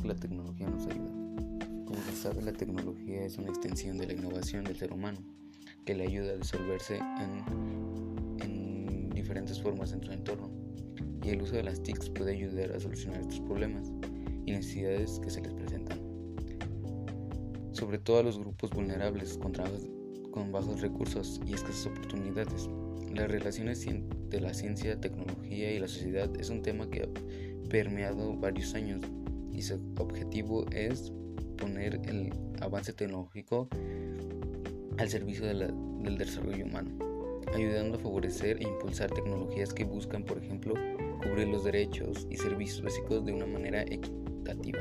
que la tecnología nos ayuda? Como se sabe, la tecnología es una extensión de la innovación del ser humano, que le ayuda a disolverse en, en diferentes formas en su entorno. Y el uso de las TICs puede ayudar a solucionar estos problemas y necesidades que se les presentan. Sobre todo a los grupos vulnerables con, con bajos recursos y escasas oportunidades. Las relaciones de la ciencia, tecnología y la sociedad es un tema que ha permeado varios años y su objetivo es poner el avance tecnológico al servicio del desarrollo humano, ayudando a favorecer e impulsar tecnologías que buscan, por ejemplo, cubrir los derechos y servicios básicos de una manera equitativa.